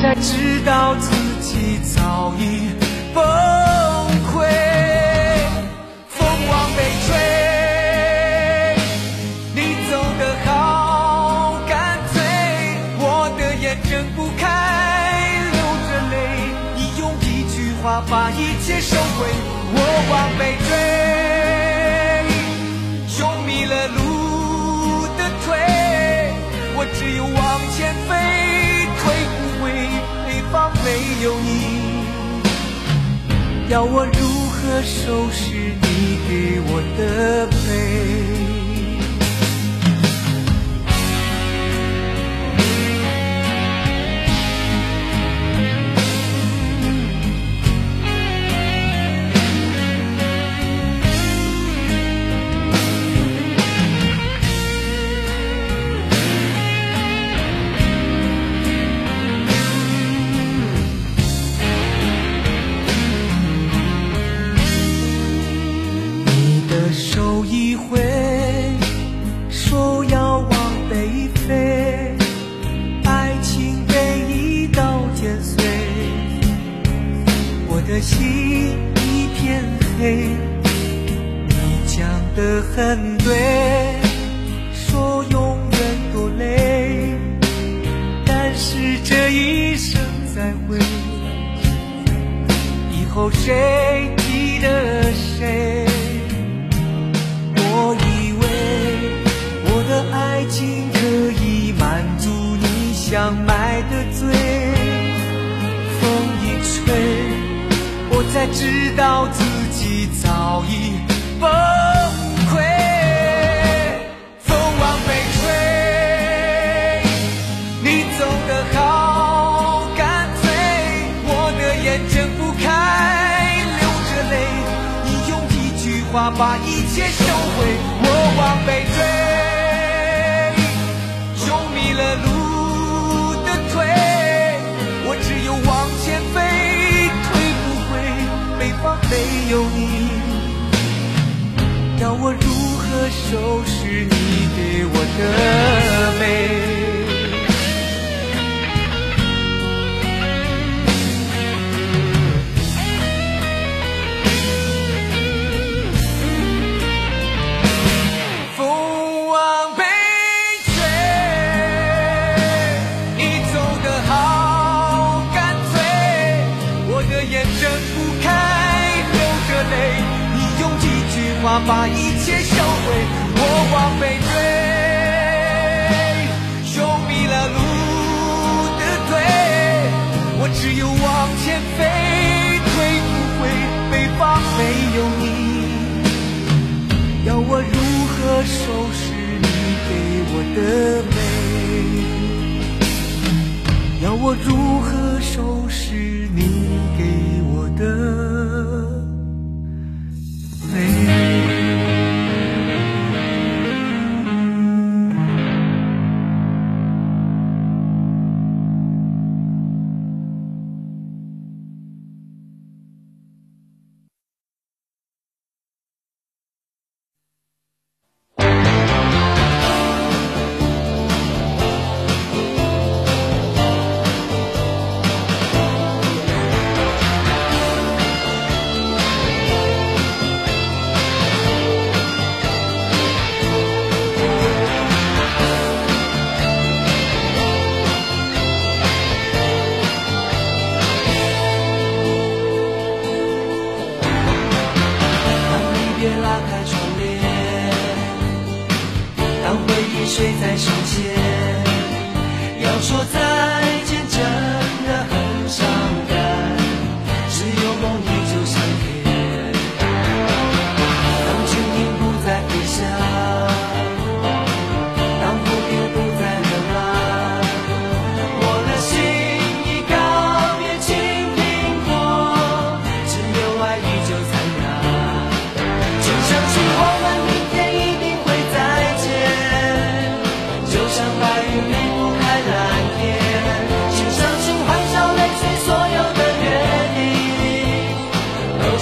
才知道自己早已崩溃。风往北吹，你走得好干脆，我的眼睁不开，流着泪。你用一句话把一切收回，我往北追，穷迷了路的腿，我只有往前有你。要我如何收拾你给我的悲？的很对，说永远多累，但是这一生再会。以后谁记得谁？我以为我的爱情可以满足你想买的醉，风一吹，我才知道自己早已一句话把一切收回，我往北追，用迷了路的腿，我只有往前飞，退不回，北方没有你。要我如何收拾你给我的美？话把一切收回，我往北追，穷迷了路的腿，我只有往前飞，退不回，北方没有你。要我如何收拾你给我的美？要我如何收拾你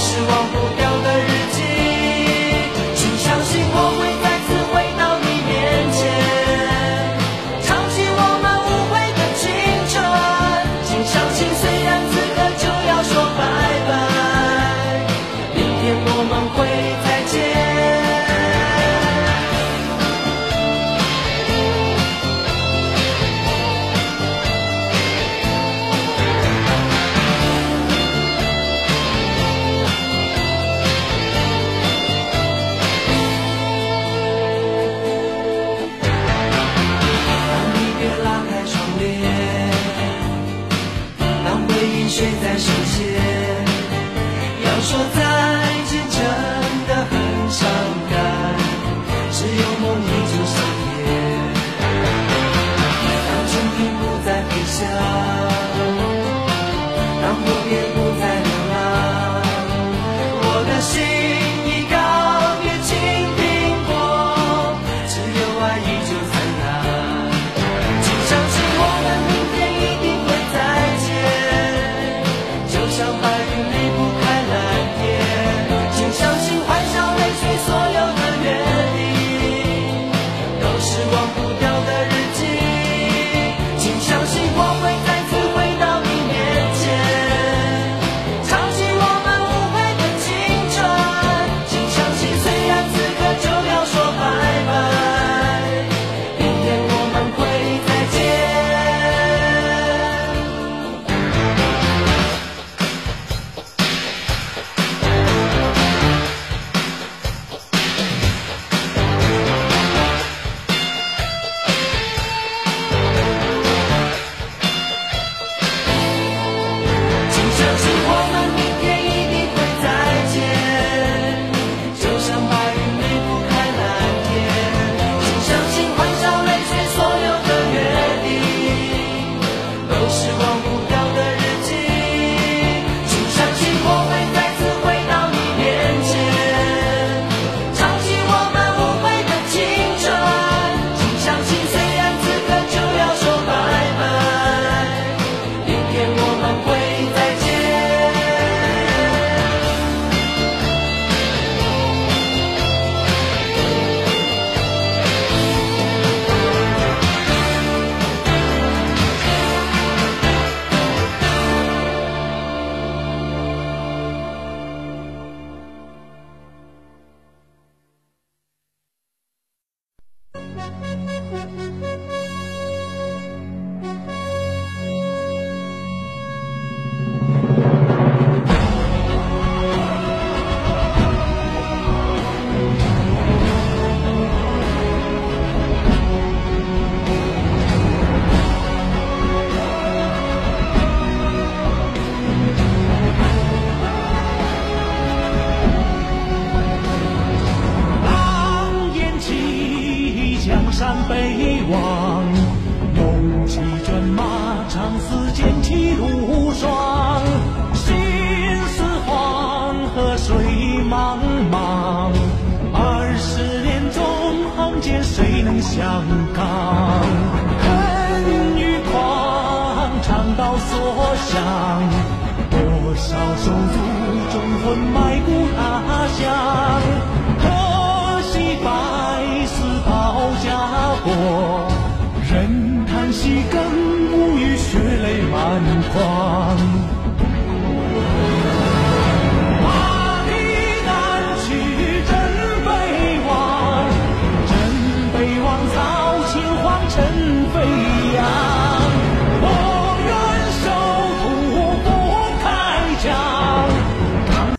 是忘不掉的日记，请相信我会再次回到你面前，唱起我们无悔的青春，请相信虽然此刻就要说拜拜，明天我们会。人马长嘶，剑气如霜，心似黄河水茫茫。二十年纵横间，谁能相抗？恨与狂，长刀所向，多少手足忠魂埋骨他乡。可惜白死报家国，人叹息更。泪满眶。